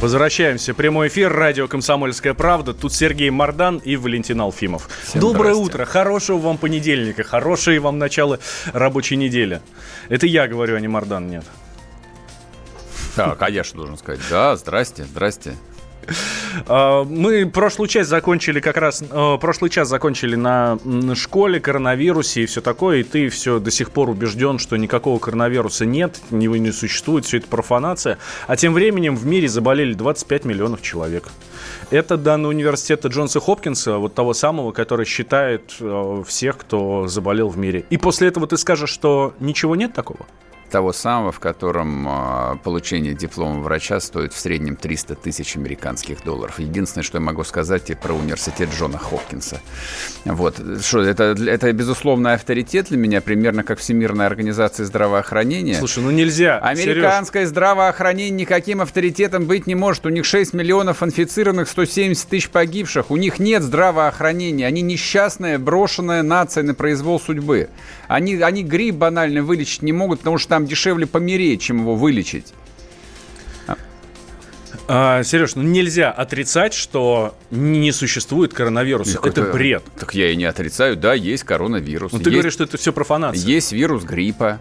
Возвращаемся. Прямой эфир. Радио «Комсомольская правда». Тут Сергей Мардан и Валентин Алфимов. Всем Доброе здрасте. утро. Хорошего вам понедельника. Хорошее вам начало рабочей недели. Это я говорю, а не Мардан, нет. А я что должен сказать? Да, здрасте, здрасте. А, Мы прошлую часть закончили как раз, э, прошлый час закончили на школе, коронавирусе и все такое, и ты все до сих пор убежден, что никакого коронавируса нет, его не существует, все это профанация. А тем временем в мире заболели 25 миллионов человек. Это данные университета Джонса Хопкинса, вот того самого, который считает э, всех, кто заболел в мире. И после этого ты скажешь, что ничего нет такого? Того самого, в котором а, получение диплома врача стоит в среднем 300 тысяч американских долларов. Единственное, что я могу сказать и про университет Джона Хопкинса. Вот. Что, это, это безусловно авторитет для меня, примерно как Всемирная организация здравоохранения. Слушай, ну нельзя. Американское здравоохранение никаким авторитетом быть не может. У них 6 миллионов инфицированных, 170 тысяч погибших. У них нет здравоохранения. Они несчастная, брошенная нация на произвол судьбы. Они, они грипп банально вылечить не могут, потому что там дешевле помереть, чем его вылечить. А, Сереж, ну нельзя отрицать, что не существует коронавируса. Как это бред. Так я и не отрицаю. Да, есть коронавирус. Ну, ты есть, говоришь, что это все профанация. есть вирус гриппа.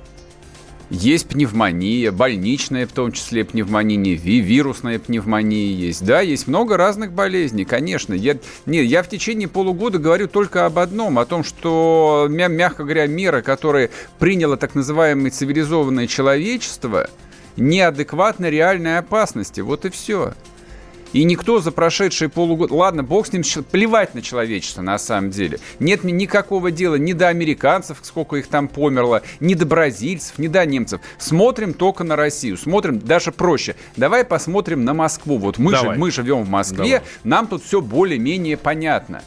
Есть пневмония, больничная в том числе пневмония, ви- вирусная пневмония есть. Да, есть много разных болезней, конечно. Я, нет, я в течение полугода говорю только об одном, о том, что, мя- мягко говоря, меры, которые приняло так называемое цивилизованное человечество, неадекватны реальной опасности. Вот и все. И никто за прошедшие полугода... Ладно, бог с ним, плевать на человечество на самом деле. Нет никакого дела ни до американцев, сколько их там померло, ни до бразильцев, ни до немцев. Смотрим только на Россию. Смотрим даже проще. Давай посмотрим на Москву. Вот мы, Давай. же, мы живем в Москве, Давай. нам тут все более-менее понятно.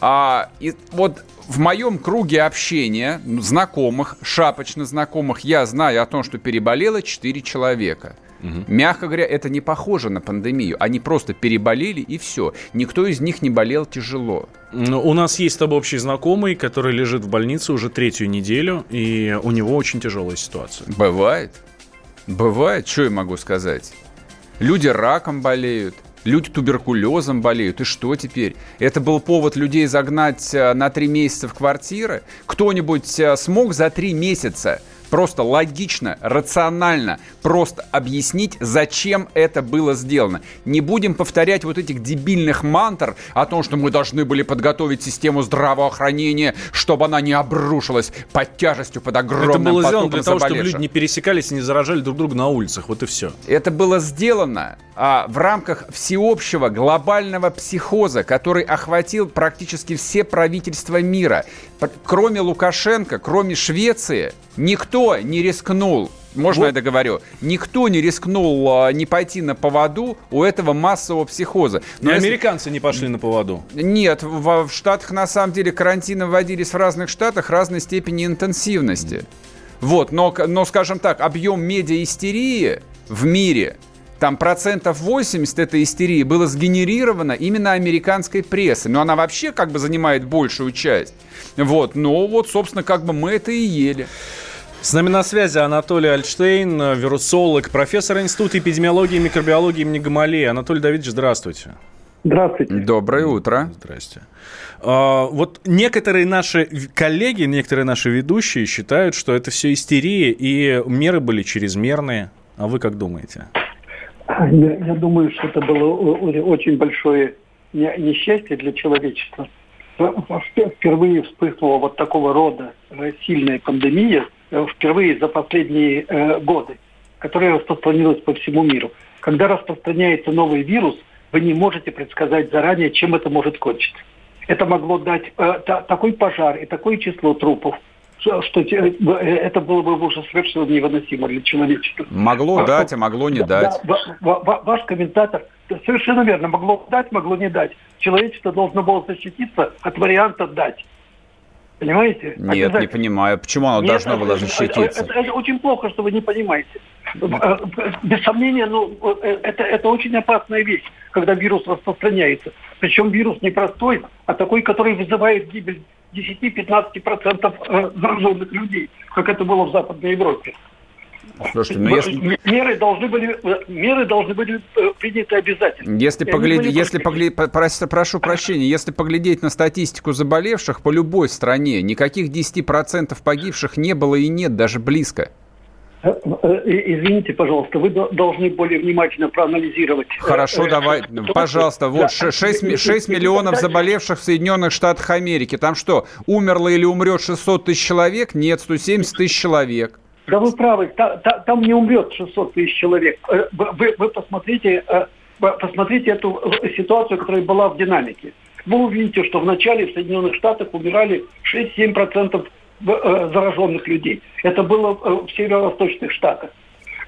А, и вот в моем круге общения, знакомых, шапочно знакомых, я знаю о том, что переболело 4 человека. Мягко говоря, это не похоже на пандемию. Они просто переболели и все. Никто из них не болел тяжело. Ну, У нас есть с тобой общий знакомый, который лежит в больнице уже третью неделю, и у него очень тяжелая ситуация. Бывает. Бывает, что я могу сказать. Люди раком болеют. Люди туберкулезом болеют. И что теперь? Это был повод людей загнать э, на три месяца в квартиры? Кто-нибудь э, смог за три месяца просто логично, рационально, просто объяснить, зачем это было сделано. Не будем повторять вот этих дебильных мантр о том, что мы должны были подготовить систему здравоохранения, чтобы она не обрушилась под тяжестью, под огромным Это было сделано для того, чтобы люди не пересекались и не заражали друг друга на улицах. Вот и все. Это было сделано а, в рамках всеобщего глобального психоза, который охватил практически все правительства мира. Кроме Лукашенко, кроме Швеции, никто не рискнул можно Вот. я договорю? Никто не рискнул а, не пойти на поводу у этого массового психоза. Но если- американцы не пошли на поводу. Нет, в, в Штатах на самом деле карантины вводились в разных штатах разной степени интенсивности. Вот, но, но, скажем так, объем медиа-истерии в мире, там процентов 80 этой истерии было сгенерировано именно американской прессой. Но она вообще как бы занимает большую часть. Вот, но вот, собственно, как бы мы это и ели. С нами на связи Анатолий Альштейн, вирусолог, профессор Института эпидемиологии и микробиологии имени Гамалеи. Анатолий Давидович, здравствуйте. Здравствуйте. Доброе утро. Здрасте. А, вот некоторые наши коллеги, некоторые наши ведущие считают, что это все истерия и меры были чрезмерные. А вы как думаете? Я, я думаю, что это было очень большое не- несчастье для человечества. Вп- Впервые вспыхнула вот такого рода э, сильная пандемия, э, впервые за последние э, годы, которая распространилась по всему миру. Когда распространяется новый вирус, вы не можете предсказать заранее, чем это может кончиться. Это могло дать э, та- такой пожар и такое число трупов, что, э, это было бы уже совершенно невыносимо для человечества. Могло А, дать, а могло не Да, дать. да, ва- ва- ваш комментатор совершенно верно. Могло дать, могло не дать. Человечество должно было защититься от варианта дать. Понимаете? Нет, не понимаю. Почему оно Нет, должно было защититься? Это, это, это очень плохо, что вы не понимаете. Э, без сомнения, ну, э, это, это очень опасная вещь, когда вирус распространяется. Причем вирус не простой, а такой, который вызывает гибель 10-15% э, зараженных людей, как это было в Западной Европе. Слушайте, ну если... Меры должны были, меры должны были приняты обязательно. Если, поглядеть, если погля... прошу прощения, если поглядеть на статистику заболевших по любой стране, никаких 10% погибших не было и нет даже близко. Э, э, извините, пожалуйста, вы должны более внимательно проанализировать. Хорошо, давай, пожалуйста. Вот да. 6, 6 миллионов заболевших в Соединенных Штатах Америки. Там что, умерло или умрет 600 тысяч человек? Нет, 170 тысяч человек. Да вы правы, та, та, там не умрет 600 тысяч человек. Э, вы, вы посмотрите, посмотрите эту ситуацию, которая была в динамике. Вы увидите, что вначале в Соединенных Штатах умирали 6-7% Э, зараженных людей. Это было э, в северо-восточных штатах.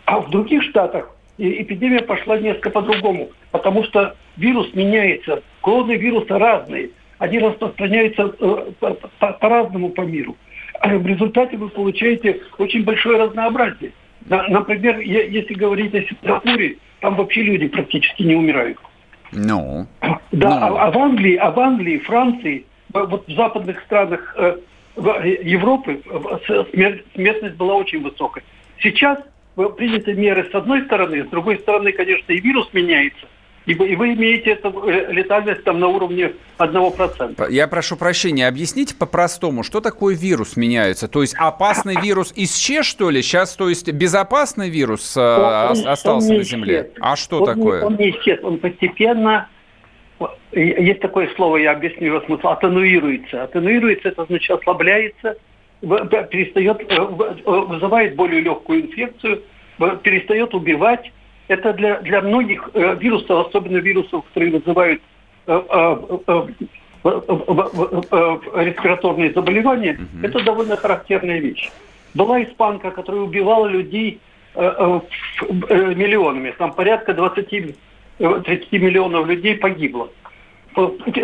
А в других штатах эпидемия пошла несколько по-другому, потому что вирус меняется, клоны вируса разные, они распространяются э, по-разному по миру. А в результате вы получаете очень большое разнообразие. Например, если говорить о Сингапуре, там вообще люди практически не умирают. Ну. No. Да, no. А, а в Англии, а в Англии, Франции, вот в западных странах Европы смертность была очень высокой. Сейчас приняты меры с одной стороны, с другой стороны, конечно, и вирус меняется. И вы, и вы имеете эту э, летальность там на уровне 1%. Я прошу прощения, объясните по-простому, что такое вирус меняется? То есть опасный вирус исчез, что ли? Сейчас, то есть безопасный вирус э, он, остался он на Земле? Исчез. А что он такое? Не, он не исчез, он постепенно есть такое слово, я объясню его смысл, атенуируется. Атенуируется, это значит ослабляется, перестает, э, э, вызывает более легкую инфекцию, перестает убивать. Это для, для многих э, вирусов, особенно вирусов, которые вызывают респираторные заболевания, угу. это довольно характерная вещь. Была испанка, которая убивала людей миллионами, там порядка 20 30 миллионов людей погибло.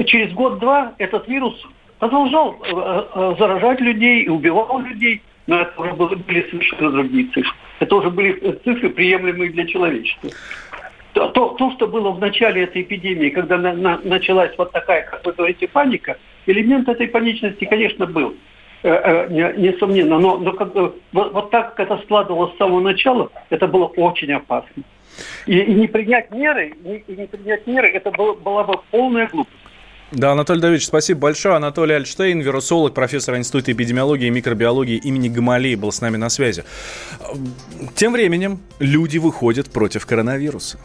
Через год-два этот вирус продолжал э, э, заражать людей и убивал людей, но это уже были совершенно другие цифры. Это уже были цифры, приемлемые для человечества. То, то, то что было в начале этой эпидемии, когда на, на, началась вот такая, как вы говорите, паника, элемент этой паничности, конечно, был, э, э, несомненно, но, но как, вот, вот так, как это складывалось с самого начала, это было очень опасно. И, и не принять меры, и, и не принять меры, это было, была бы полная глупость. Да, Анатолий Давидович, спасибо большое. Анатолий Альштейн, вирусолог, профессор Института эпидемиологии и микробиологии имени Гамалеи был с нами на связи. Тем временем люди выходят против коронавируса.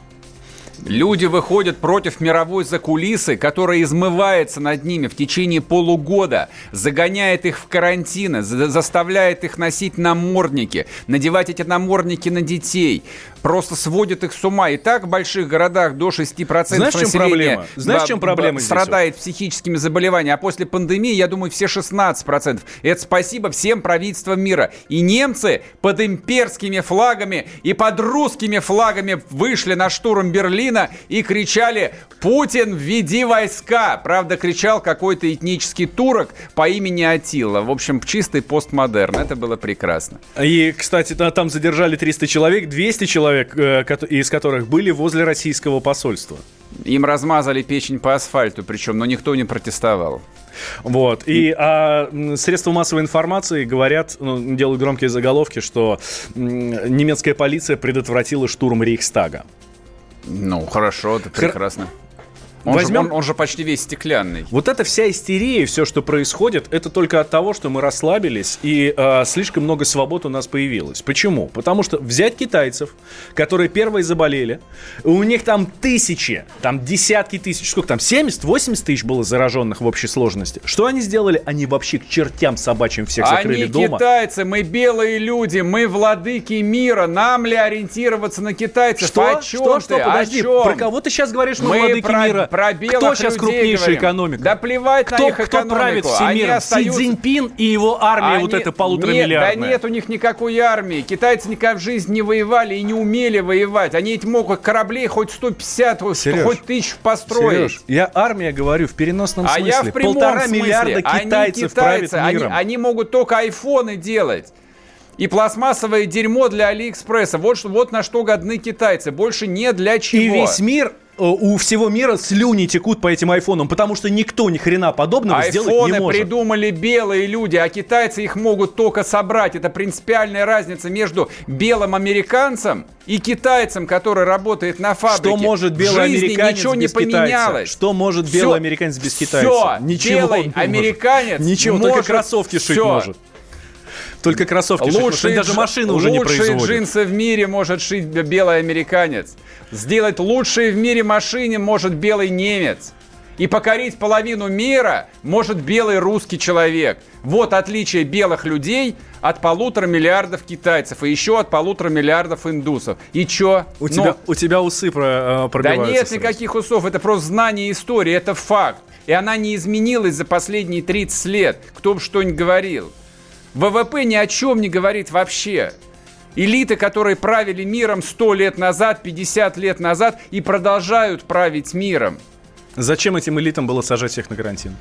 Люди выходят против мировой закулисы, которая измывается над ними в течение полугода, загоняет их в карантины, заставляет их носить намордники, надевать эти намордники на детей, просто сводит их с ума. И так в больших городах до 6% Знаешь, населения чем проблема? Знаешь, чем проблема страдает здесь? психическими заболеваниями. А после пандемии, я думаю, все 16%. Это спасибо всем правительствам мира. И немцы под имперскими флагами и под русскими флагами вышли на штурм Берлина и кричали «Путин, введи войска!» Правда, кричал какой-то этнический турок по имени Атила. В общем, чистый постмодерн. Это было прекрасно. И, кстати, там задержали 300 человек, 200 человек человек, э, из которых были возле российского посольства. Им размазали печень по асфальту, причем, но никто не протестовал. Вот. И а, средства массовой информации говорят, ну, делают громкие заголовки, что немецкая полиция предотвратила штурм Рейхстага. Ну, хорошо, это прекрасно. Он, Возьмем... же, он, он же почти весь стеклянный. Вот эта вся истерия, все, что происходит, это только от того, что мы расслабились и э, слишком много свобод у нас появилось. Почему? Потому что взять китайцев, которые первые заболели, у них там тысячи, там десятки тысяч, сколько там, 70-80 тысяч было зараженных в общей сложности. Что они сделали? Они вообще к чертям собачьим всех закрыли они дома. Они китайцы, мы белые люди, мы владыки мира, нам ли ориентироваться на китайцев? Что? О чем что? Что? Подожди, про кого ты сейчас говоришь, мы, мы владыки про... мира? Про белых Кто сейчас людей крупнейшая говорим. экономика? Да плевать Кто, на их кто экономику. правит всем Они миром? остаются- Си Цзиньпин и его армия вот Они- эта полутора нет. Да нет у них никакой армии. Китайцы никогда в жизни не воевали и не умели воевать. Они ведь могут кораблей хоть 150, хоть- Сереж, хоть тысяч построить. Сереж, я армия говорю в переносном А смысле. я в прямом Полтора смысле. миллиарда Они китайцев китайцы, правят они, миром. они могут только айфоны делать. И пластмассовое дерьмо для Алиэкспресса. Вот, что- вот на что годны китайцы. Больше не для чего. И весь мир, э, у всего мира слюни текут по этим айфонам, потому что никто ни хрена подобного сделать не Айфоны может. придумали белые люди, а китайцы их могут только собрать. Это принципиальная разница между белым американцем и китайцем, который работает на фабрике. Что может белый жизни американец ничего не без китайца? поменялось. Что может белый американец без китайца? Всё. Ничего он Белый не может. американец Ничего, может только кроссовки шить всё. может. Только кроссовки. Лучшие, даже машины уже не лучшие производит. джинсы в мире может шить белый американец. Сделать лучшие в мире машины может белый немец. И покорить половину мира может белый русский человек. Вот отличие белых людей от полутора миллиардов китайцев и еще от полутора миллиардов индусов. И чё? У, Ну, тебя, у тебя усы про, э, да пробиваются нет сразу. никаких усов, это просто знание истории, это факт. И она не изменилась за последние 30 лет, кто бы что ни говорил. ВВП ни о чем не говорит вообще. Элиты, которые правили миром 100 лет назад, 50 лет назад и продолжают править миром. Зачем этим элитам было сажать всех на карантин?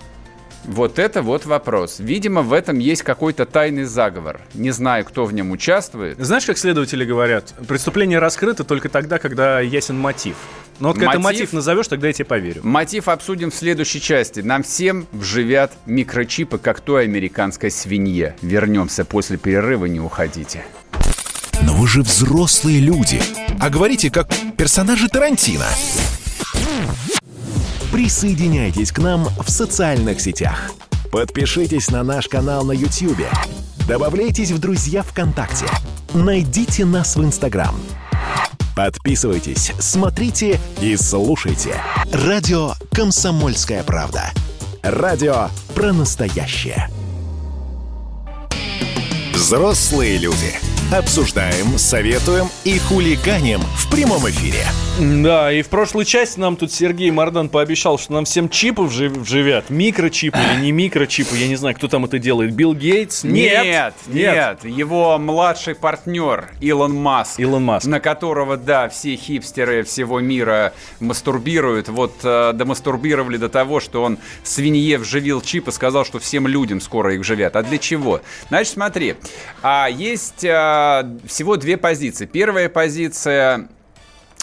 Вот это вот вопрос. Видимо, в этом есть какой-то тайный заговор. Не знаю, кто в нем участвует. Знаешь, как следователи говорят, преступление раскрыто только тогда, когда ясен мотив. Но вот когда ты Мотив? мотив назовешь, тогда я тебе поверю. Мотив обсудим в следующей части. Нам всем вживят микрочипы, как той американской свинье. Вернемся после перерыва, не уходите. Но вы же взрослые люди. А говорите, как персонажи Тарантино. Присоединяйтесь к нам в социальных сетях. Подпишитесь на наш канал на YouTube. Добавляйтесь в друзья ВКонтакте. Найдите нас в Инстаграм. Подписывайтесь, смотрите и слушайте. Радио «Комсомольская правда». Радио про настоящее. Взрослые люди. Обсуждаем, советуем и хулиганим в прямом эфире. Да, и в прошлой части нам тут Сергей Мардан пообещал, что нам всем чипы вживят. Микрочипы или не микрочипы, я не знаю, кто там это делает. Билл Гейтс? Нет, нет, его младший партнер Илон Маск. Илон Маск. На которого, да, все хипстеры всего мира мастурбируют. Вот э, домастурбировали до того, что он свинье вживил чип и сказал, что всем людям скоро их вживят. А для чего? Значит, смотри, а, есть а, всего две позиции. Первая позиция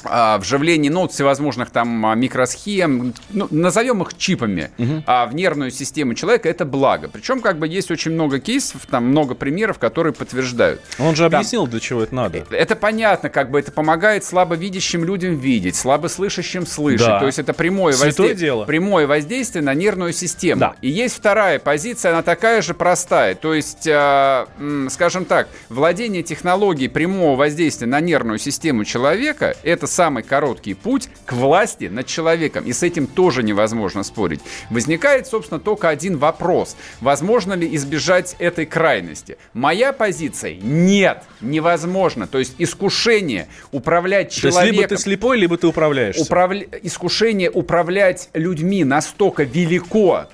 а, вживление ну, всевозможных там а, микросхем, ну, назовем их чипами, а, в нервную систему человека, это благо. Причем как бы есть очень много кейсов, там много примеров, которые подтверждают. Он же Там- объяснил, для чего это надо. Это понятно, как бы это помогает слабовидящим людям видеть, слабослышащим слышать. Да. То есть это прямое, Святое возде- дело. прямое воздействие на нервную систему. Да. И есть вторая позиция, она такая же простая. То есть, э, скажем так, владение технологией прямого воздействия на нервную систему человека – это самый короткий путь к власти над человеком. И с этим тоже невозможно спорить. Возникает, собственно, только один вопрос. Возможно ли избежать этой крайности? Моя позиция – нет, невозможно. То есть искушение управлять То есть человеком... либо ты слепой, либо ты управляешься. Управля- Искушение управлять людьми настолько велико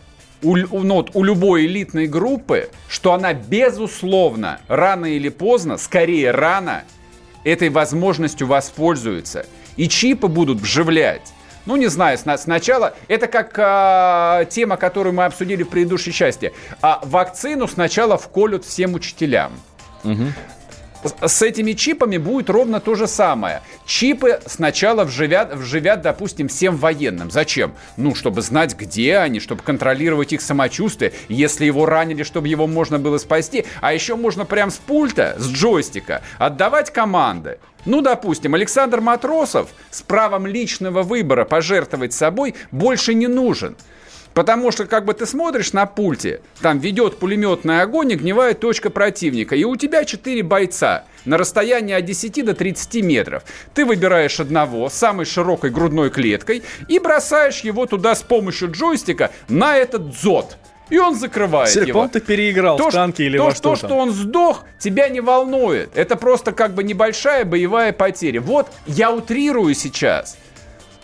у- ну, вот у любой элитной группы, что она, безусловно, рано или поздно, скорее рано, этой возможностью воспользуется. И чипы будут вживлять. Ну, не знаю, сна- сначала... Это как а, тема, которую мы обсудили в предыдущей части. А вакцину сначала вколют всем учителям. С- С этими чипами будет ровно то же самое. Чипы сначала вживят, вживят, допустим, всем военным. Зачем? Ну, чтобы знать, где они, чтобы контролировать их самочувствие. Если его ранили, чтобы его можно было спасти. А еще можно прям с пульта, с джойстика отдавать команды. Ну, допустим, Александр Матросов с правом личного выбора пожертвовать собой больше не нужен. Потому что, как бы ты смотришь на пульте, там ведет пулеметный огонь, огневая точка противника, и у тебя 4 бойца на расстоянии от 10 до 30 метров. Ты выбираешь одного с самой широкой грудной клеткой и бросаешь его туда с помощью джойстика на этот дзот. И он закрывает Серег, его. ты переиграл в ш- танке или то, во что, что что он сдох, тебя не волнует. Это просто как бы небольшая боевая потеря. Вот я утрирую сейчас.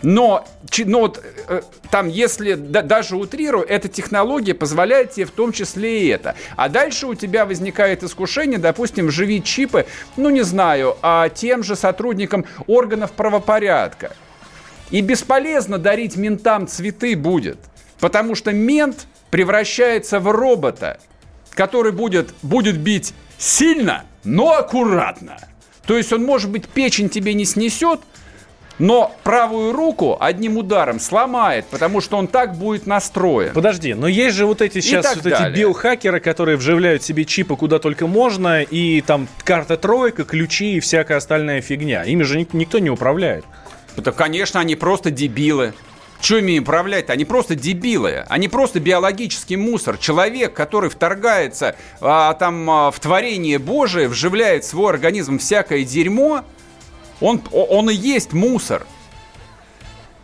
Но, но вот, э, там, если да, даже утрирую, эта технология позволяет тебе в том числе и это. А дальше у тебя возникает искушение, допустим, вживить чипы, ну не знаю, а тем же сотрудникам органов правопорядка. И бесполезно дарить ментам цветы будет, потому что мент превращается в робота, который будет, будет бить сильно, но аккуратно. То есть он, может быть, печень тебе не снесет, но правую руку одним ударом сломает, потому что он так будет настроен. Подожди, но есть же вот эти сейчас вот далее. эти биохакеры, которые вживляют себе чипы куда только можно, и там карта тройка, ключи и всякая остальная фигня. Ими же никто не управляет. Это, конечно, они просто дебилы. Что ими управлять-то? Они просто дебилы. Они просто биологический мусор. Человек, который вторгается а, там а, в творение Божие, вживляет в свой организм всякое дерьмо, он, он и есть мусор.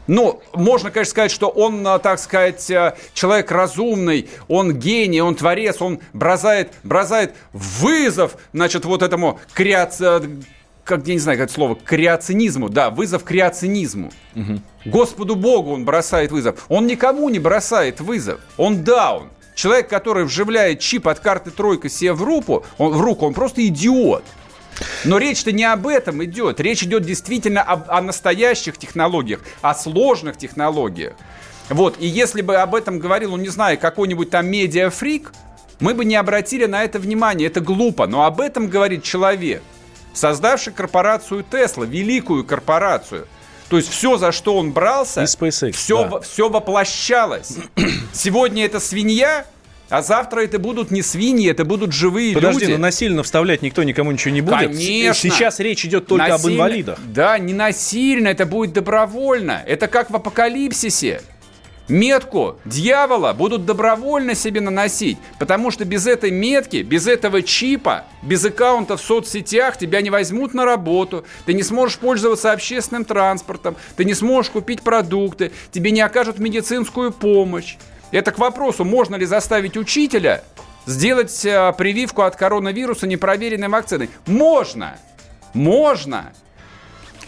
Ну, можно, конечно, сказать, что он, а, так сказать, а, человек разумный, он гений, он творец, он бросает, бросает вызов, значит, вот этому креаци как я не знаю, как это слово, креационизму, да, вызов креационизму. Угу. Господу Богу он бросает вызов. Он никому не бросает вызов. Он даун. Человек, который вживляет чип от карты тройка себе в руку, он, в руку, он просто идиот. Но речь-то не об этом идет. Речь идет действительно об, о настоящих технологиях, о сложных технологиях. Вот, и если бы об этом говорил, ну, не знаю, какой-нибудь там медиафрик, мы бы не обратили на это внимание. Это глупо, но об этом говорит человек – создавший корпорацию Tesla, великую корпорацию. То есть все, за что он брался, SpaceX, все, да. все воплощалось. Сегодня это свинья, а завтра это будут не свиньи, это будут живые Подожди, люди. но насильно вставлять никто никому ничего не будет. Конечно. Сейчас речь идет только насильно, об инвалидах. Да, не насильно, это будет добровольно. Это как в апокалипсисе метку дьявола будут добровольно себе наносить, потому что без этой метки, без этого чипа, без аккаунта в соцсетях тебя не возьмут на работу, ты не сможешь пользоваться общественным транспортом, ты не сможешь купить продукты, тебе не окажут медицинскую помощь. Это к вопросу, можно ли заставить учителя сделать э, прививку от коронавируса непроверенной вакциной. Можно! Можно!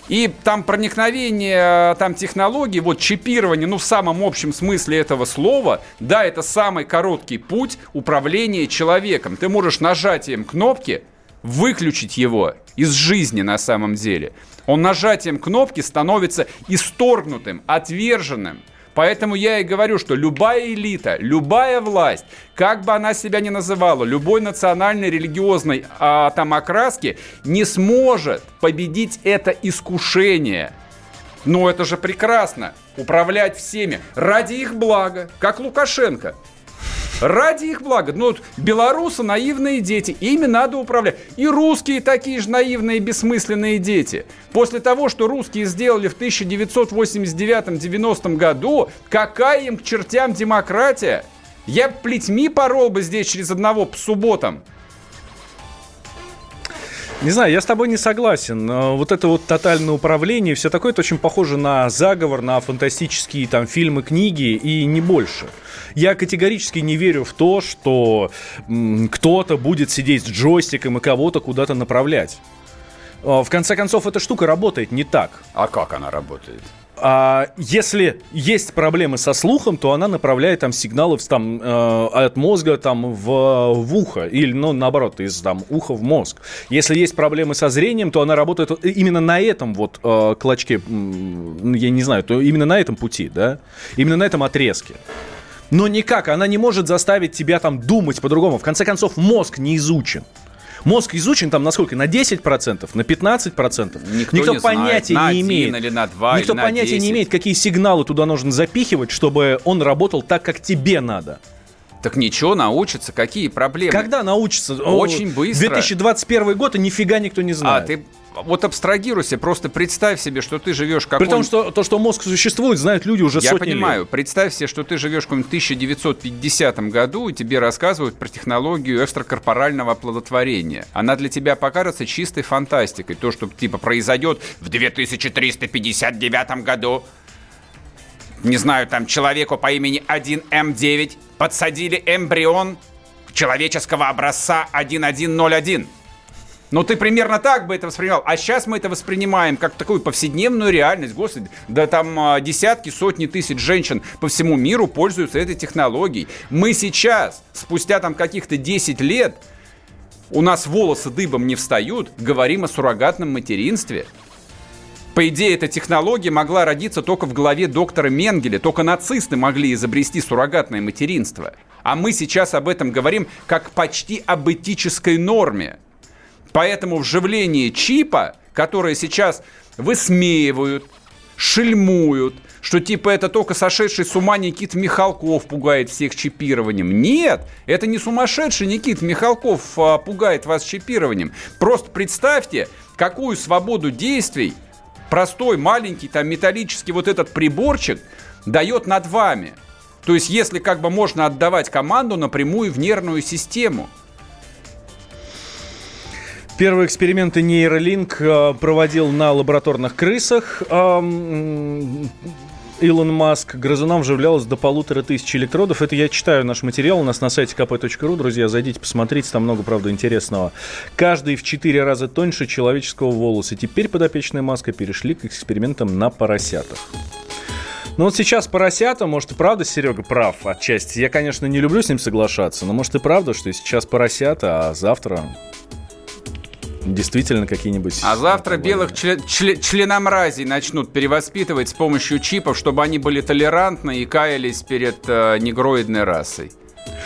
И там проникновение там технологий, вот чипирование, ну в самом общем смысле этого слова, да, это самый короткий путь управления человеком. Ты можешь нажатием кнопки выключить его из жизни на самом деле. Он нажатием кнопки становится исторгнутым, отверженным – Поэтому я и говорю, что любая элита, любая власть, как бы она себя ни называла, любой национальной, религиозной а, там окраски, не сможет победить это искушение. Ну это же прекрасно. Управлять всеми ради их блага, как Лукашенко. Ради их блага. Ну, вот белорусы наивные дети, ими надо управлять. И русские такие же наивные, бессмысленные дети. После того, что русские сделали в 1989-90 году, какая им к чертям демократия? Я плетьми порол бы здесь через одного по субботам. Не знаю, я с тобой не согласен. Вот это вот тотальное управление, все такое, это очень похоже на заговор, на фантастические там фильмы, книги и не больше. Я категорически не верю в то, что кто-то будет сидеть с джойстиком и кого-то куда-то направлять. А, в конце концов, эта штука работает не так. А как она работает? А если есть проблемы со слухом, то она направляет там сигналы там, э, от мозга там, в, в ухо. Или, ну, наоборот, из там, уха в мозг. Если есть проблемы со зрением, то она работает именно на этом вот э, клочке, я не знаю, то именно на этом пути, да? Именно на этом отрезке. Но никак, она не может заставить тебя там думать по-другому. В конце концов, мозг не изучен. Мозг изучен там на сколько? На 10%, на 15%. Никто, Никто не понятия знает, не имеет. Или на 2, Никто или понятия 10. не имеет, какие сигналы туда нужно запихивать, чтобы он работал так, как тебе надо. Так ничего, научится. Какие проблемы? Когда научится? Очень быстро. 2021 год, и нифига никто не знает. А, ты вот абстрагируйся, просто представь себе, что ты живешь как При том, что то, что мозг существует, знают люди уже Я сотни понимаю. лет. Представь себе, что ты живешь в 1950 году, и тебе рассказывают про технологию экстракорпорального оплодотворения. Она для тебя покажется чистой фантастикой. То, что типа произойдет в 2359 году. Не знаю, там человеку по имени 1М9 подсадили эмбрион человеческого образца 1101. Но ты примерно так бы это воспринимал. А сейчас мы это воспринимаем как такую повседневную реальность. Господи, да там а, десятки, сотни тысяч женщин по всему миру пользуются этой технологией. Мы сейчас, спустя там каких-то 10 лет, у нас волосы дыбом не встают, говорим о суррогатном материнстве. По идее, эта технология могла родиться только в голове доктора Менгеля. Только нацисты могли изобрести суррогатное материнство. А мы сейчас об этом говорим как почти об этической норме. Поэтому вживление чипа, которое сейчас высмеивают, шельмуют, что типа это только сошедший с ума Никит Михалков пугает всех чипированием. Нет, это не сумасшедший Никит Михалков а, пугает вас чипированием. Просто представьте, какую свободу действий простой маленький там металлический вот этот приборчик дает над вами. То есть если как бы можно отдавать команду напрямую в нервную систему – Первые эксперименты нейролинк э, проводил на лабораторных крысах. Илон Маск грызунам вживлялось до полутора тысяч электродов. Это я читаю наш материал у нас на сайте kp.ru. Друзья, зайдите, посмотрите, там много, правда, интересного. Каждый в четыре раза тоньше человеческого волоса. Теперь подопечные Маска перешли к экспериментам на поросятах. Ну вот сейчас поросята, может и правда Серега прав отчасти. Я, конечно, не люблю с ним соглашаться, но может и правда, что сейчас поросята, а завтра действительно какие-нибудь... А завтра белых член, член, членомразий начнут перевоспитывать с помощью чипов, чтобы они были толерантны и каялись перед э, негроидной расой.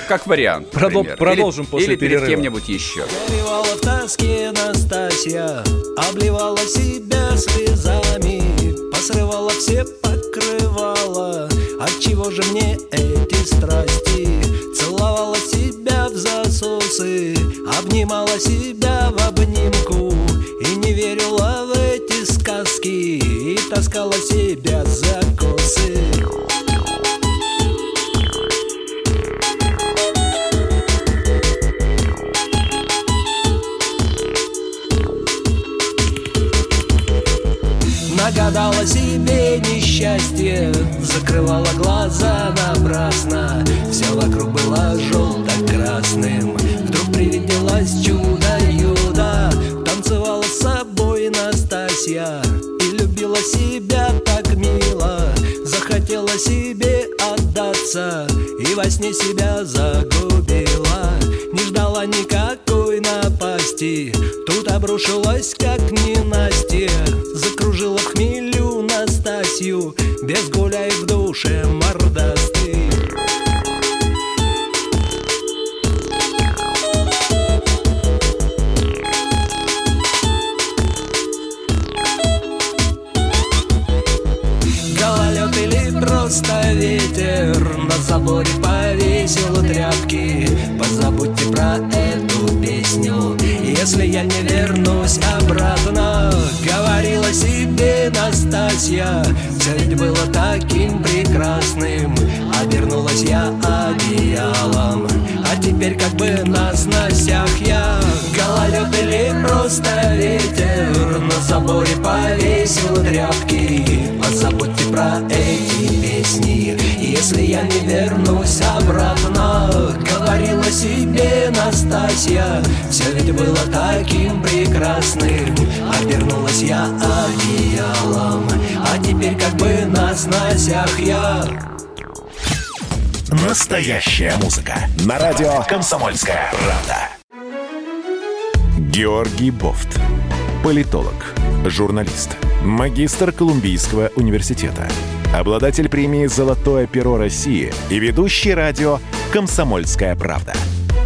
Как вариант. Продол- продолжим или, после или перерыва. перед кем-нибудь еще. Горевала в тоске Настасья, обливала себя слезами, посрывала все покрывала. От чего же мне эти страсти? Целовала себя в засосы, обнимала себя в обнимку и не верила в эти сказки и таскала себя за косы. Нагадала себе несчастье Закрывала глаза напрасно. Все вокруг было желто-красным Вдруг привиделось чудо-юдо Танцевала с собой Настасья И любила себя так мило. Захотела себе отдаться И во сне себя загубила. Не ждала никакой напасти. Тут обрушилась как ненастье Закружила в хмелю Настасью Без гуляй в душе мордастый Настасья Все ведь было таким прекрасным Обернулась я одеялом А теперь как бы на сносях я Настоящая музыка. На радио «Комсомольская правда». Георгий Бофт. Политолог, журналист, магистр Колумбийского университета, обладатель премии «Золотое перо России» и ведущий радио «Комсомольская правда».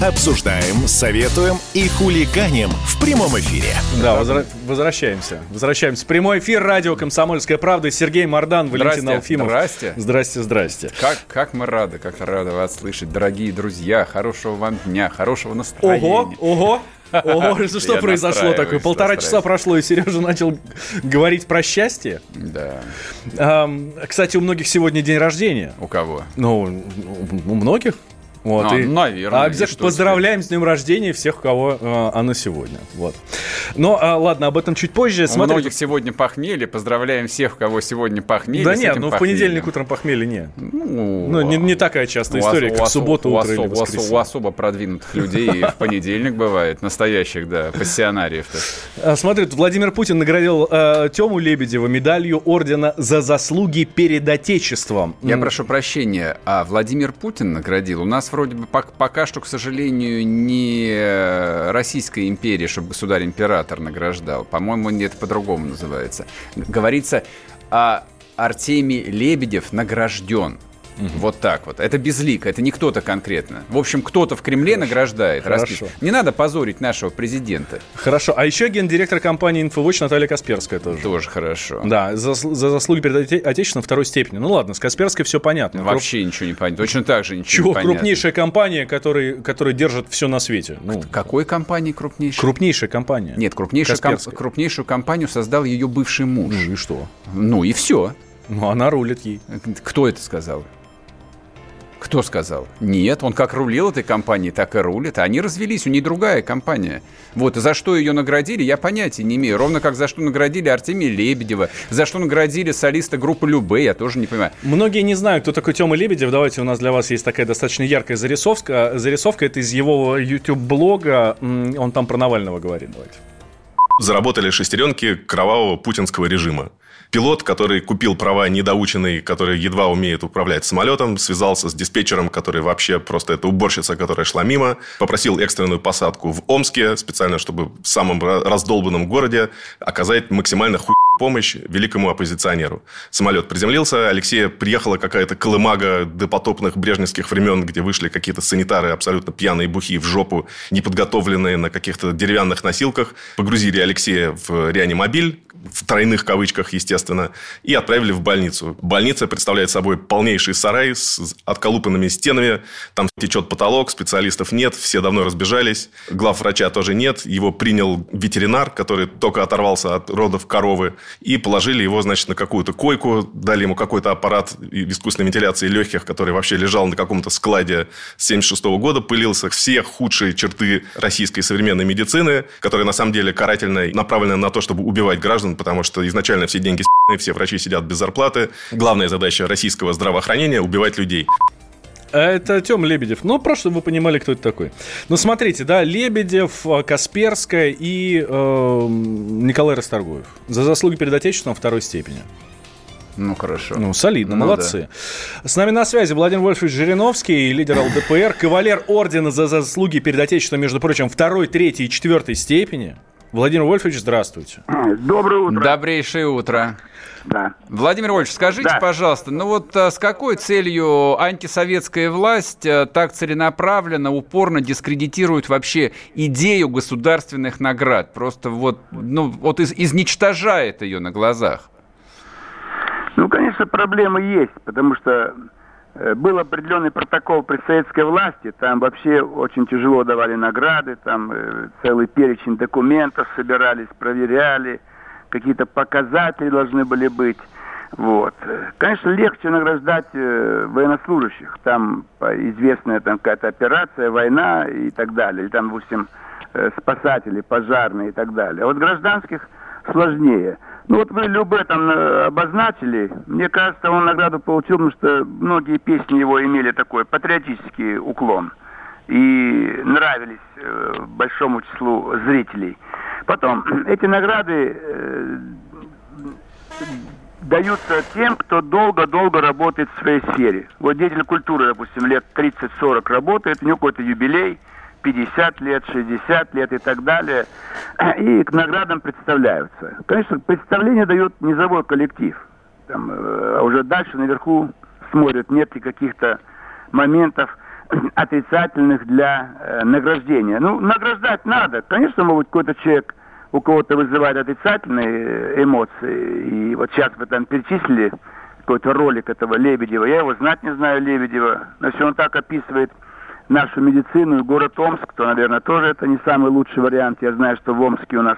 Обсуждаем, советуем и хулиганим в прямом эфире. Да, возра- возвращаемся. Возвращаемся. Прямой эфир радио «Комсомольская правда». Сергей Мордан, Валентин Здрасте. Алфимов. Здрасте. Здрасте, здрасте. Как, как мы рады, как рады вас слышать, дорогие друзья. Хорошего вам дня, хорошего настроения. Ого, ого. Ого, что Я произошло такое? Полтора часа прошло, и Сережа начал говорить про счастье. Да. Кстати, у многих сегодня день рождения. У кого? Ну, у многих. Вот, А, и- наверное, а обязательно поздравляем с днем рождения всех, у кого э, оно сегодня. Вот. Но а, ладно, об этом чуть позже. У Смотрите- многих сегодня похмелье. Поздравляем всех, у кого сегодня похмелье. Да нет, ну в понедельник утром похмелья нет. Ну, Ну, не, не такая частая история, как суббота, у утро или воскресенье. У особо продвинутых людей в понедельник бывает. Настоящих, да, пассионариев-то. А, Смотри, Владимир Путин наградил э, Тему Лебедева медалью ордена за заслуги перед Отечеством. Я прошу прощения, а Владимир Путин наградил? У нас вроде бы пок- пока что, к сожалению, не э, Российская империя, чтобы государь-император награждал. По-моему, это по-другому называется. Говорится, а Артемий Лебедев награжден. Вот так вот. Это безлико, это не кто-то конкретно. В общем, кто-то в Кремле награждает. Хорошо. распис- Не надо позорить нашего президента. Хорошо. А еще гендиректор компании «Инфовоч» Наталья Касперская тоже. Тоже хорошо. Да, за, за заслуги перед Оте- Отечеством второй степени. Ну ладно, с Касперской все понятно. Круп- Вообще ничего не понятно. Точно так же ничего Чего не понятно. крупнейшая компания, которая, которая держит все на свете? Ну, Какой компании крупнейшей? крупнейшая компания. Нет, крупнейшую, ком- крупнейшую компанию создал ее бывший муж. Ну и что? Ну и все. Ну, она рулит ей. Кто это сказал? Кто сказал? Нет, он как рулил этой компанией, так и рулит. А Они развелись, у нее другая компания. Вот, и за что ее наградили, я понятия не имею. Ровно как за что наградили Артемия Лебедева, за что наградили солиста группы Любе, я тоже не понимаю. Многие не знают, кто такой Тёма Лебедев. Давайте, у нас для вас есть такая достаточно яркая зарисовка. Зарисовка это из его YouTube-блога. Он там про Навального говорит. Давайте. заработали шестеренки кровавого путинского режима. Пилот, который купил права недоученный, который едва умеет управлять самолетом, связался с диспетчером, который вообще просто это уборщица, которая шла мимо, попросил экстренную посадку в Омске, специально, чтобы в самом ра- раздолбанном городе оказать максимально хуй помощь великому оппозиционеру. Самолет приземлился, Алексея приехала какая-то колымага допотопных брежневских времен, где вышли какие-то санитары абсолютно пьяные бухи в жопу, неподготовленные на каких-то деревянных носилках, погрузили Алексея в реанимобиль, в тройных кавычках, естественно, и отправили в больницу. Больница представляет собой полнейший сарай с отколупанными стенами, там течет потолок, специалистов нет, все давно разбежались, главврача тоже нет, его принял ветеринар, который только оторвался от родов коровы, и положили его, значит, на какую-то койку, дали ему какой-то аппарат искусственной вентиляции легких, который вообще лежал на каком-то складе с 76 года, пылился. Все худшие черты российской современной медицины, которая на самом деле карательная, направлена на то, чтобы убивать граждан, потому что изначально все деньги все врачи сидят без зарплаты. Главная задача российского здравоохранения – убивать людей. Это Тёма Лебедев. Ну, просто чтобы вы понимали, кто это такой. Ну, смотрите, да, Лебедев, э, Касперская и э, Николай Расторгуев. За заслуги перед Отечеством второй степени. Ну, хорошо. Ну, солидно, Ну, молодцы. С нами на связи Владимир Вольфович Жириновский, лидер ЛДПР, кавалер ордена за заслуги перед Отечеством, между прочим, второй, третьей и четвертой степени. Владимир Вольфович, здравствуйте. Доброе утро. Добрейшее утро. Да. Владимир Вольфович, скажите, Да. пожалуйста, ну вот а, с какой целью антисоветская власть а, так целенаправленно, упорно дискредитирует вообще идею государственных наград? Просто вот, ну, вот из- изничтожает ее на глазах. Ну, конечно, проблемы есть, потому что э, был определенный протокол при советской власти, там вообще очень тяжело давали награды, там э, целый перечень документов собирались, проверяли, какие-то показатели должны были быть. Вот. Конечно, легче награждать э, военнослужащих. Там известная там какая-то операция, война и так далее. Или там, допустим, э, спасатели, пожарные и так далее. А вот гражданских сложнее. Ну вот вы Любе там э, обозначили. Мне кажется, он награду получил, потому что многие песни его имели такой патриотический уклон. И нравились э, большому числу зрителей. Потом, эти награды э, даются тем, кто долго-долго работает в своей сфере. Вот деятель культуры, допустим, лет 30-40 работает, у него какой-то юбилей, 50 лет, 60 лет и так далее, и к наградам представляются. Конечно, представление дает низовой коллектив. Там, э, а уже дальше наверху смотрят, нет ли каких-то моментов отрицательных для э, награждения. Ну, награждать надо. Конечно, может какой-то человек у кого-то вызывает отрицательные э, эмоции. И вот сейчас вы там перечислили какой-то ролик этого Лебедева. Я его знать не знаю, Лебедева. Но если он так описывает нашу медицину и город Омск, то, наверное, тоже это не самый лучший вариант. Я знаю, что в Омске у нас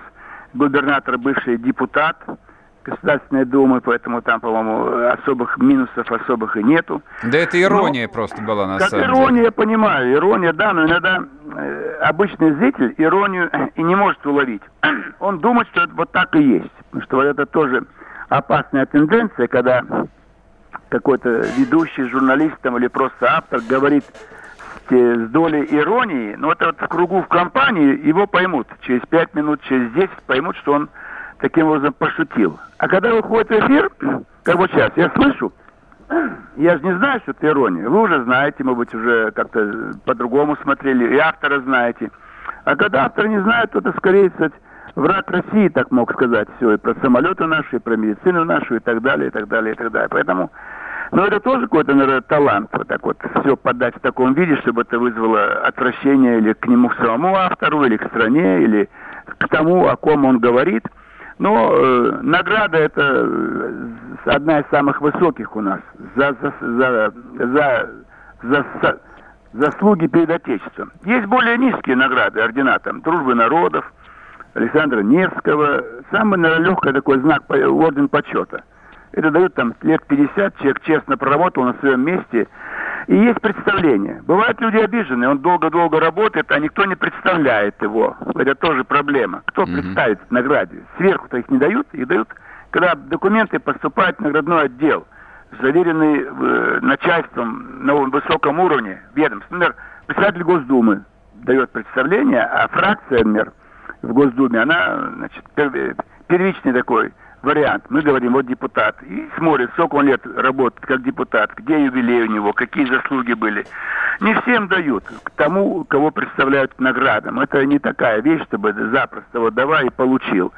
губернатор бывший депутат, Государственной Думы, поэтому там, по-моему, особых минусов особых и нету. Да это ирония но, просто была на как самом ирония, деле. я понимаю, ирония, да, но иногда э, обычный зритель иронию и не может уловить. Он думает, что это вот так и есть. Потому что вот это тоже опасная тенденция, когда какой-то ведущий журналист там, или просто автор говорит с, с долей иронии, но это вот в кругу в компании его поймут. Через пять минут, через десять поймут, что он таким образом пошутил. А когда выходит в эфир, как вот сейчас, я слышу, я же не знаю, что это ирония. Вы уже знаете, может быть, уже как-то по-другому смотрели, и автора знаете. А когда автор не знает, то это, скорее сказать, враг России, так мог сказать все, и про самолеты наши, и про медицину нашу, и так далее, и так далее, и так далее. Поэтому, ну, это тоже какой-то, наверное, талант, вот так вот все подать в таком виде, чтобы это вызвало отвращение или к нему, самому автору, или к стране, или к тому, о ком он говорит – но э, награда это э, одна из самых высоких у нас за, за, за, за, за, за заслуги перед Отечеством. Есть более низкие награды, ордена там, Дружбы народов, Александра Невского. Самый, наверное, легкий такой знак, орден почета. Это дают там лет 50, человек честно проработал на своем месте – и есть представление. Бывают люди обиженные, он долго-долго работает, а никто не представляет его. Это тоже проблема. Кто mm-hmm. представит награде? Сверху-то их не дают, их дают, когда документы поступают в наградной отдел, заверенный э, начальством на высоком уровне, ведомств. Например, председатель Госдумы дает представление, а фракция, например, в Госдуме, она, значит, первичный такой вариант. Мы говорим, вот депутат. И смотрит, сколько он лет работает как депутат, где юбилей у него, какие заслуги были. Не всем дают. К тому, кого представляют наградам. Это не такая вещь, чтобы запросто вот давай и получил.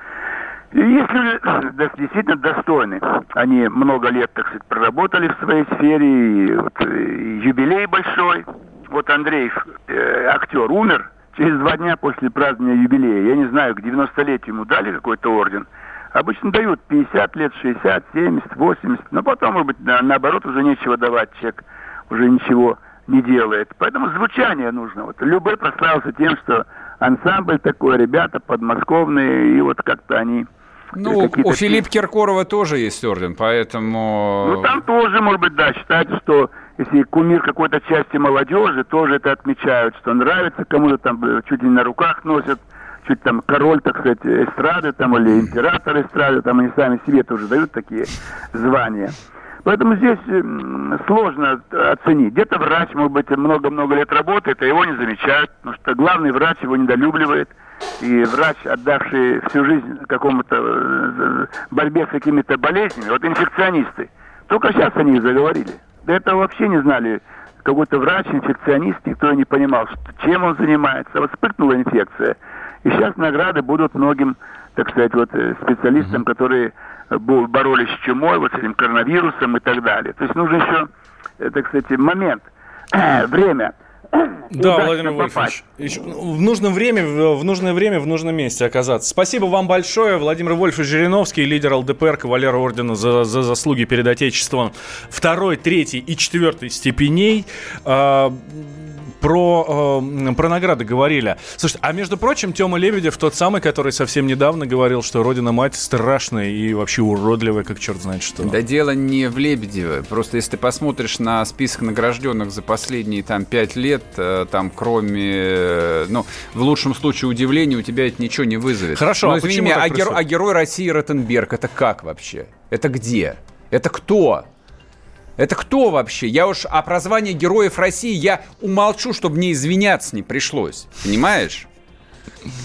И если действительно достойны, они много лет, так сказать, проработали в своей сфере, и, вот, и юбилей большой. Вот Андрей, э, актер, умер через два дня после празднования юбилея. Я не знаю, к 90-летию ему дали какой-то орден – Обычно дают 50 лет, 60, 70, 80, но потом, может быть, на, наоборот, уже нечего давать, человек уже ничего не делает. Поэтому звучание нужно. Вот Любэ прославился тем, что ансамбль такой, ребята подмосковные, и вот как-то они... Ну, у Филиппа Киркорова тоже есть орден, поэтому... Ну, там тоже, может быть, да, считается, что если кумир какой-то части молодежи, тоже это отмечают, что нравится кому-то, там э, чуть ли не на руках носят чуть там король, так сказать, эстрады там или император эстрады, там они сами себе тоже дают такие звания. Поэтому здесь сложно оценить. Где-то врач, может быть, много-много лет работает, а его не замечают, потому что главный врач его недолюбливает. И врач, отдавший всю жизнь какому-то э, борьбе с какими-то болезнями, вот инфекционисты, только сейчас они заговорили. До этого вообще не знали какой-то врач, инфекционист, никто не понимал, чем он занимается. Вот вспыхнула инфекция – и сейчас награды будут многим, так сказать, вот э, специалистам, которые э, боролись с чумой, вот с этим коронавирусом и так далее. То есть нужен еще, э, так сказать, момент, время. Да, Владимир Вольфович, в нужное время, в нужное время, в нужном месте оказаться. Спасибо вам большое. Владимир Вольфович Жириновский, лидер ЛДПР, кавалер ордена за, за заслуги перед Отечеством второй, третий и четвертой степеней. А, про, э, про награды говорили. Слушайте, а между прочим, Тёма Лебедев тот самый, который совсем недавно говорил, что Родина-мать страшная и вообще уродливая, как черт знает что. Да дело не в Лебедеве. Просто если ты посмотришь на список награжденных за последние там пять лет, э, там кроме, э, ну, в лучшем случае удивления, у тебя это ничего не вызовет. Хорошо, Но, а извини почему меня, а, геро- а герой России Ротенберг, это как вообще? Это где? Это кто? Это кто вообще? Я уж о прозвании героев России я умолчу, чтобы мне извиняться не пришлось. Понимаешь?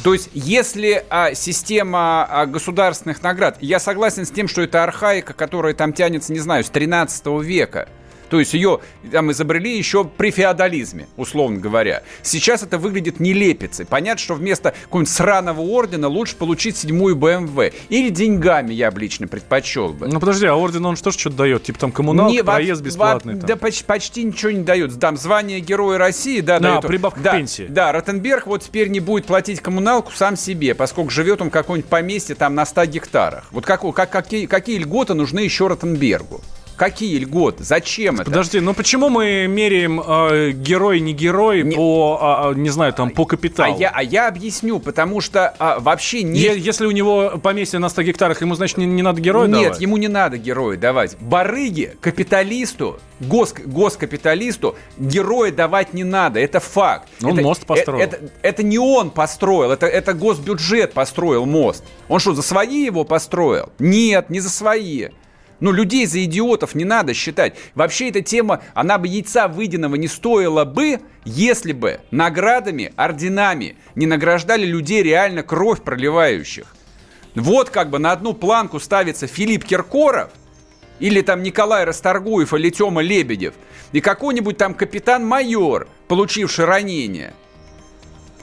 То есть, если а, система а, государственных наград, я согласен с тем, что это архаика, которая там тянется, не знаю, с 13 века. То есть ее там изобрели еще при феодализме, условно говоря. Сейчас это выглядит нелепицей. Понятно, что вместо какого-нибудь сраного ордена лучше получить седьмую БМВ. Или деньгами я бы лично предпочел бы. Ну подожди, а орден он что ж что-то дает? Типа там коммуналка, не, проезд бесплатный? Во, да почти, почти ничего не дает. Там звание Героя России, да, да прибавка да, к пенсии. Да, Ротенберг вот теперь не будет платить коммуналку сам себе, поскольку живет он в каком-нибудь поместье там на 100 гектарах. Вот как, как, какие, какие льготы нужны еще Ротенбергу? Какие льготы? Зачем это? Подожди, ну почему мы меряем э, герой не герой Не- по, а, а, не знаю, там по А капиталу? я, а я объясню, потому что а, вообще не... Е- Если у него поместье на 100 гектарах, ему, значит, не, не надо героя Нет, давать? ему не надо героя давать. Барыге, капиталисту, гос, госкапиталисту героя давать не надо. Это факт. Он это, мост построил. э- Это, это не он построил, это, это госбюджет построил мост. Он что, за свои его построил? Нет, не за свои. Ну, людей за идиотов не надо считать. Вообще эта тема, она бы яйца выеденного не стоила бы, если бы наградами, орденами не награждали людей реально кровь проливающих. Вот как бы на одну планку ставится Филипп Киркоров или там Николай Расторгуев или Тёма Лебедев и какой-нибудь там капитан-майор, получивший ранение.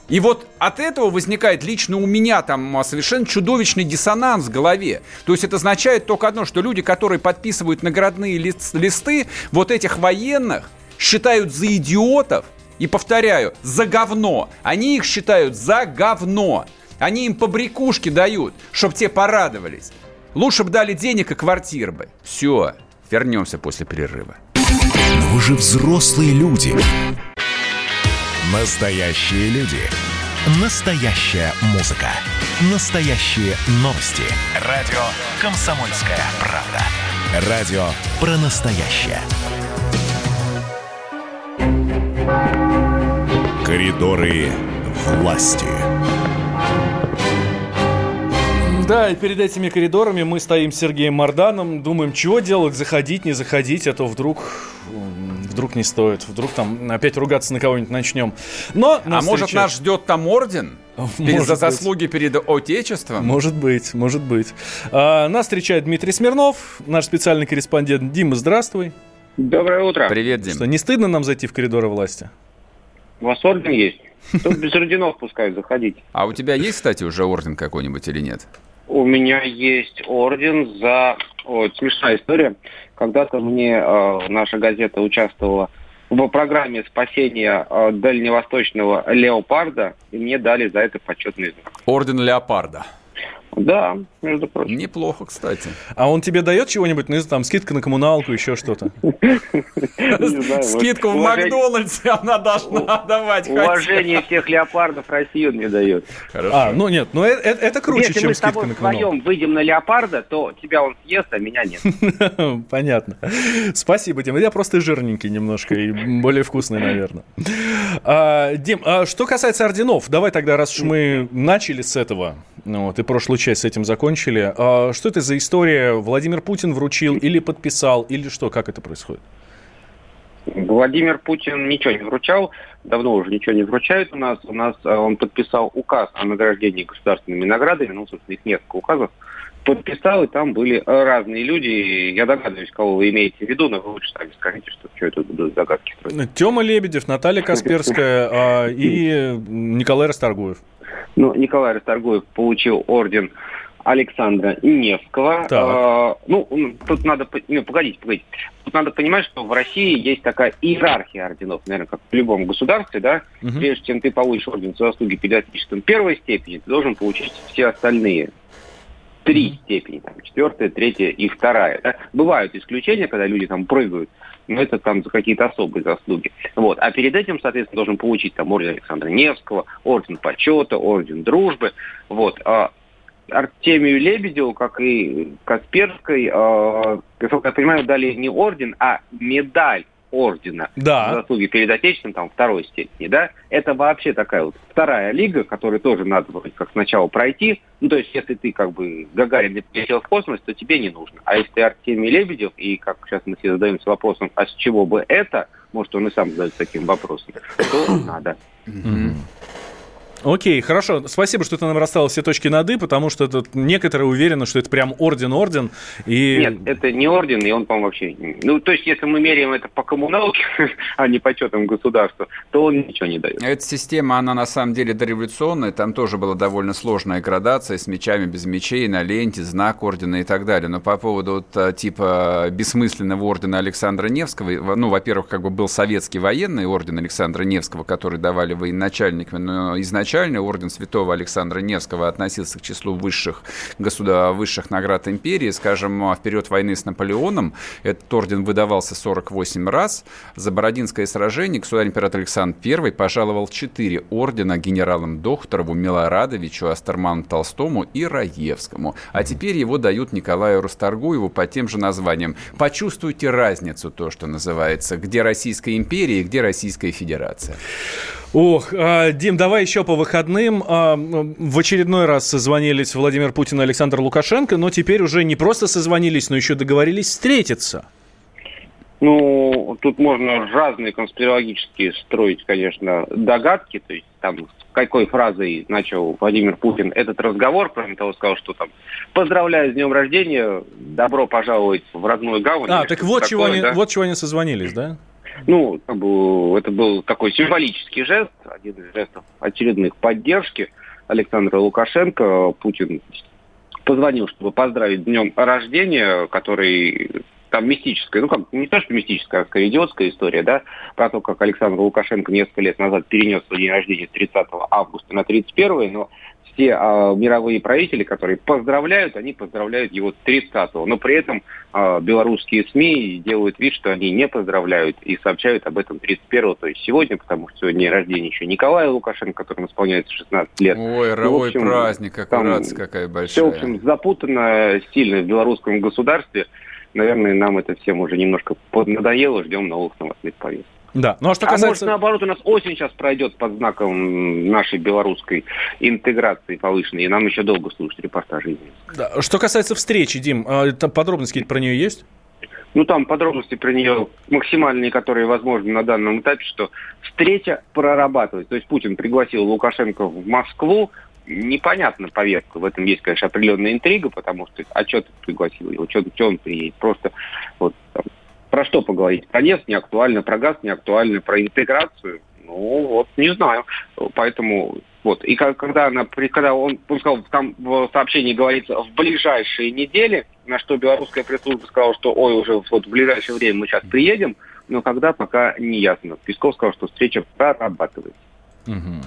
И вот от этого возникает лично у меня там а, совершенно чудовищный диссонанс в голове. То есть это означает только одно, что люди, которые подписывают наградные лист- листы, вот этих военных считают за идиотов, и повторяю, за говно. Они их считают за говно. Они им побрякушки дают, чтобы те порадовались. Лучше бы дали денег и квартир бы. Все, вернемся после перерыва. Но вы же взрослые люди. Настоящие люди. Настоящая музыка. Настоящие новости. Радио «Комсомольская правда». Радио про настоящее. Коридоры власти. Да, и перед этими коридорами мы стоим с Сергеем Марданом, думаем, чего делать, заходить, не заходить, а то вдруг вдруг не стоит, вдруг там опять ругаться на кого-нибудь начнем. Но А нас может, встречает- нас ждет там орден? Может за быть. заслуги перед Отечеством? Может быть, может быть. А, нас встречает Дмитрий Смирнов, наш специальный корреспондент. Дима, здравствуй. Доброе утро. Привет, Дим. Что, не стыдно нам зайти в коридоры власти? У вас орден есть? Тут без орденов пускают заходить. А у тебя есть, кстати, уже орден какой-нибудь или нет? У меня есть орден за... Вот, смешная история. Когда-то мне э, наша газета участвовала в программе спасения э, дальневосточного леопарда, и мне дали за это почетный знак. Орден Леопарда. Да, между прочим. Неплохо, кстати. А он тебе дает чего-нибудь? Ну, там, скидка на коммуналку, еще что-то. Скидку в Макдональдсе она должна давать. Уважение всех леопардов России он мне дает. Хорошо. А, ну нет, ну э- э- это круче, Если чем мы с скидка тобой на коммуналку. вдвоем выйдем на леопарда, то тебя он съест, а меня нет. Понятно. Спасибо, Дим. Я просто жирненький немножко и более вкусный, наверное. А, Дим, а что касается орденов, давай тогда, раз уж мы начали с этого, ну вот, и прошлую часть с этим закончили, а что это за история? Владимир Путин вручил или подписал, или что? Как это происходит? Владимир Путин ничего не вручал, давно уже ничего не вручают у нас. У нас э, он подписал указ о награждении государственными наградами, ну, собственно, их несколько указов. Подписал, и там были разные люди. Я догадываюсь, кого вы имеете в виду, но вы лучше сами скажите, что, что это будут загадки строить. Тёма Лебедев, Наталья Касперская а, и Николай Расторгуев. Ну, Николай Расторгуев получил орден Александра Невского. Так. Э, ну, тут надо... Ну, погодите, погодите. Тут надо понимать, что в России есть такая иерархия орденов, наверное, как в любом государстве, да? Мгм. Прежде чем ты получишь орден за заслуги перед Отечеством первой степени, ты должен получить все остальные. Три степени, там, четвертая, третья и вторая. да. Бывают исключения, когда люди там прыгают, но это там за какие-то особые заслуги. Вот. А перед этим, соответственно, должен получить там орден Александра Невского, орден почета, орден дружбы. Вот. А Артемию Лебедеву, как и Касперской, э, насколько я понимаю, дали не орден, а медаль ордена Да. заслуги перед Отечеством, там, второй степени, да, это вообще такая вот вторая лига, которую тоже надо вроде как сначала пройти, ну, то есть, если ты, как бы, Гагарин и полетел в космос, то тебе не нужно. А если ты Артемий Лебедев, и, как сейчас мы все задаемся вопросом, а с чего бы это, может, он и сам задается таким вопросом, то надо. Окей, хорошо. Спасибо, что ты нам расставил все точки над «и», потому что тут некоторые уверены, что это прям орден-орден. И... Нет, это не орден, и он, по-моему, вообще... не- Ну, то есть, если мы меряем это по коммуналке, а не почетам государства, то он ничего не дает. Эта система, она на самом деле дореволюционная. Там тоже была довольно сложная градация с мечами, без мечей, на ленте, знак ордена и так далее. Но по поводу вот, а, типа бессмысленного ордена Александра Невского, ну, во-первых, как бы был советский военный орден Александра Невского, который давали военачальникам, но изначально изначально орден святого Александра Невского относился к числу высших, государ... высших наград империи. Скажем, в период войны с Наполеоном этот орден выдавался 48 раз. За Бородинское сражение государь-император Александр I пожаловал 4 ордена генералам Дохторову, Милорадовичу, Астерману Толстому и Раевскому. А теперь его дают Николаю Расторгуеву по тем же названиям. Почувствуйте разницу, то, что называется, где Российская империя и где Российская Федерация. Ох, а, Дим, давай еще по выходным. А, в очередной раз созвонились Владимир Путин и Александр Лукашенко, но теперь уже не просто созвонились, но еще договорились встретиться. Ну, тут можно разные конспирологические строить, конечно, догадки. То есть там какой фразой начал Владимир Путин этот разговор, кроме того, сказал, что там поздравляю с днем рождения, добро пожаловать в родную гавань. А, так вот, такое, чего они, да? вот чего они созвонились, да? Ну, это был такой символический жест, один из жестов очередных поддержки Александра Лукашенко. Путин позвонил, чтобы поздравить днем рождения, который там мистическая, ну как, не то, что мистическая, а скорее идиотская история, да, про то, как Александр Лукашенко несколько лет назад перенес свой день рождения с 30 августа на 31, но все а, мировые правители, которые поздравляют, они поздравляют его 30-го. Но при этом а, белорусские СМИ делают вид, что они не поздравляют и сообщают об этом 31-го, то есть сегодня, потому что сегодня рождения еще Николая Лукашенко, которому исполняется 16 лет. Ой, ну, праздник, как какая большая. Все, в общем, запутано сильно в белорусском государстве наверное, нам это всем уже немножко надоело, ждем новых новостных повесток. Да, ну а что касается... А может, наоборот, у нас осень сейчас пройдет под знаком нашей белорусской интеграции повышенной, и нам еще долго слушать репортажи. Да. Что касается встречи, Дим, а, там подробности про нее есть? Ну, там подробности про нее максимальные, которые возможны на данном этапе, что встреча прорабатывается. То есть Путин пригласил Лукашенко в Москву, непонятна повестка. В этом есть, конечно, определенная интрига, потому что а что ты пригласил его, что, что он приедет? Просто вот там, про что поговорить? Про нефть не актуально, про газ не актуально, про интеграцию. Ну, вот, не знаю. Поэтому, вот. И когда, она, когда он, он сказал, там в сообщении говорится в ближайшие недели, на что белорусская пресс-служба сказала, что ой, уже вот в ближайшее время мы сейчас приедем, но когда пока не ясно. Песков сказал, что встреча прорабатывается. Угу.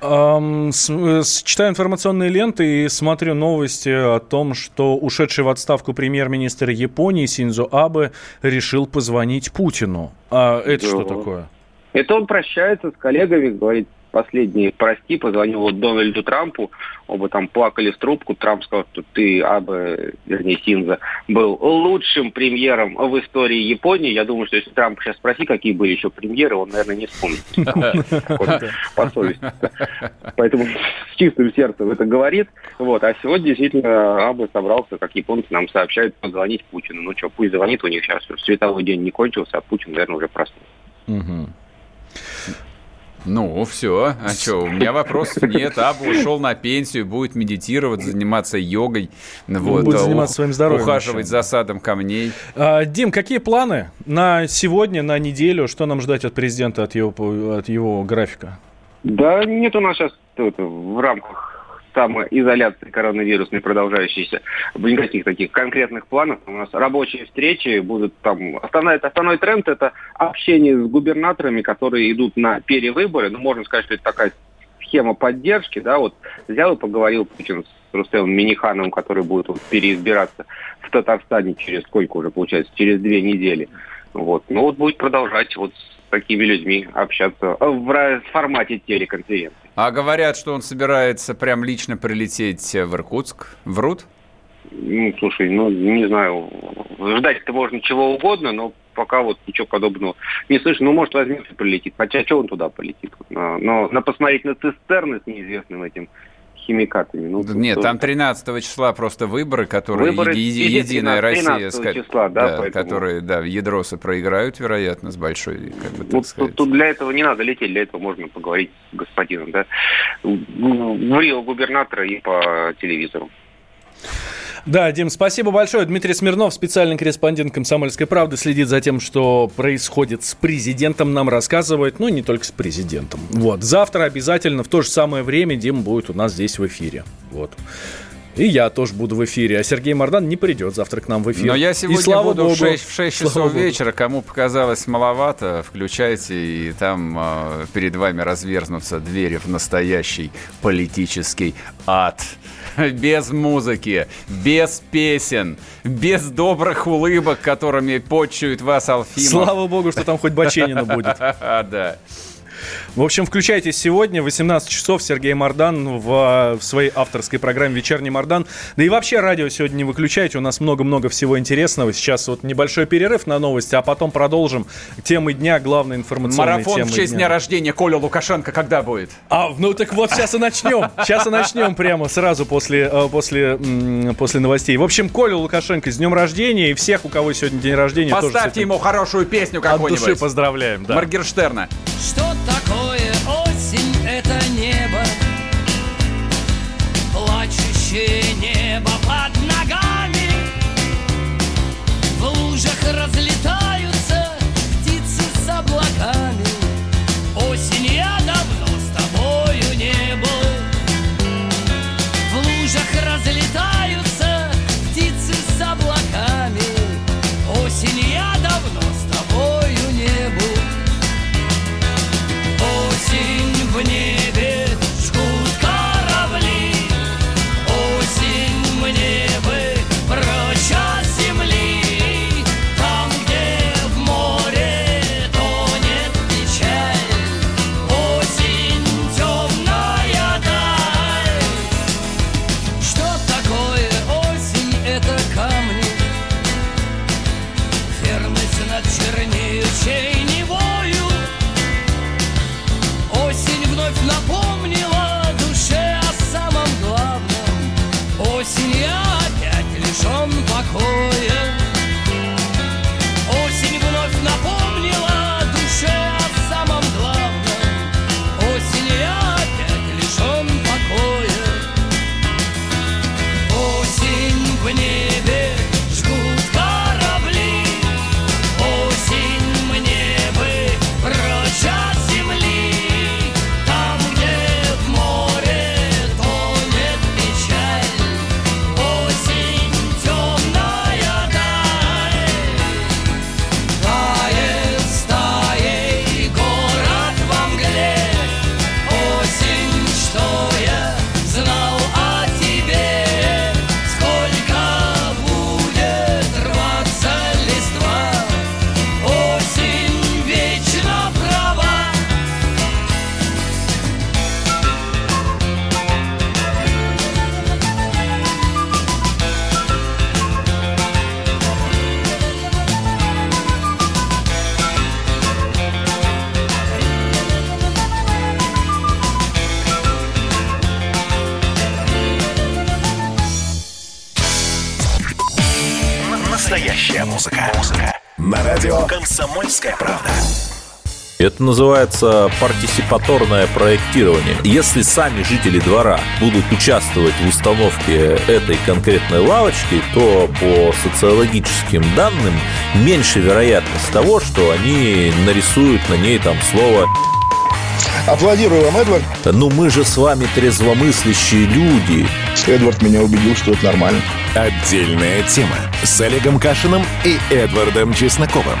Эм, с, с, читаю информационные ленты и смотрю новости о том, что ушедший в отставку премьер-министр Японии Синзо Абе решил позвонить Путину. А это да. что такое? Это он прощается с коллегами, говорит, последний прости, позвонил Дональду Трампу, оба там плакали в трубку, Трамп сказал, что ты, Абе, вернее, Синза, был лучшим премьером в истории Японии. Я думаю, что если Трамп сейчас спроси, какие были еще премьеры, он, наверное, не вспомнит. По совести. Поэтому с чистым сердцем это говорит. Вот. А сегодня действительно Абе собрался, как японцы нам сообщают, позвонить Путину. Ну что, пусть звонит, у них сейчас световой день не кончился, а Путин, наверное, уже проснулся. Ну, все. А что, у меня вопросов нет. Аба ушел на пенсию, будет медитировать, заниматься йогой. Вот, будет заниматься своим здоровьем. Ухаживать за садом камней. А, Дим, какие планы на сегодня, на неделю? Что нам ждать от президента, от его, от его графика? Да нет у нас сейчас в рамках самоизоляции коронавирусной продолжающейся, никаких таких конкретных планов. У нас рабочие встречи будут там... Основной, основной тренд – это общение с губернаторами, которые идут на перевыборы. Ну, можно сказать, что это такая схема поддержки, да, вот взял и поговорил Путин с Рустемом Минихановым, который будет вот, переизбираться в Татарстане через сколько уже, получается, через две недели. Вот. Ну вот будет продолжать вот такими людьми общаться в формате телеконференции. А говорят, что он собирается прям лично прилететь в Иркутск. Врут? Ну, слушай, ну, не знаю, ждать-то можно чего угодно, но пока вот ничего подобного не слышу. Ну, может, возьмет и прилетит. Хотя, что он туда полетит? Но, но на посмотреть на цистерны с неизвестным этим химикатами. Ну, Нет, там 13 числа просто выборы, которые выборы еди, Единая Россия, числа, да, да, поэтому... которые да, ядросы проиграют, вероятно, с большой, как бы, так ну, сказать. Тут, для этого не надо лететь, для этого можно поговорить с господином, да, в Рио губернатора и по телевизору. Да, Дим, спасибо большое. Дмитрий Смирнов, специальный корреспондент «Комсомольской правды», следит за тем, что происходит с президентом, нам рассказывает, ну, не только с президентом. Вот, завтра обязательно в то же самое время Дим будет у нас здесь в эфире. Вот. И я тоже буду в эфире. А Сергей Мордан не придет завтра к нам в эфир. Но я сегодня и слава буду Богу, в 6, в 6 часов слава Богу. вечера. Кому показалось маловато, включайте, и там э, перед вами разверзнутся двери в настоящий политический ад. Без музыки, без песен, без добрых улыбок, которыми почует вас Алфимов. Слава Богу, что там хоть Баченина будет. Да. В общем, включайтесь сегодня, 18 часов, Сергей Мордан в, в своей авторской программе «Вечерний Мордан». Да и вообще радио сегодня не выключайте, у нас много-много всего интересного. Сейчас вот небольшой перерыв на новости, а потом продолжим темы дня, главные информационные Марафон темы в честь дня. дня рождения Коля Лукашенко когда будет? А, ну так вот, сейчас и начнем. Сейчас и начнем прямо сразу после, э, после, после новостей. В общем, Коля Лукашенко с днем рождения и всех, у кого сегодня день рождения, тоже Поставьте этим ему хорошую песню от души какую-нибудь. поздравляем. Да. Моргенштерна. Что такое shit. Это называется партисипаторное проектирование. Если сами жители двора будут участвовать в установке этой конкретной лавочки, то по социологическим данным меньше вероятность того, что они нарисуют на ней там слово Аплодирую вам, Эдвард. «Ну мы же с вами трезвомыслящие люди». Эдвард меня убедил, что это нормально. Отдельная тема с Олегом Кашиным и Эдвардом Чесноковым.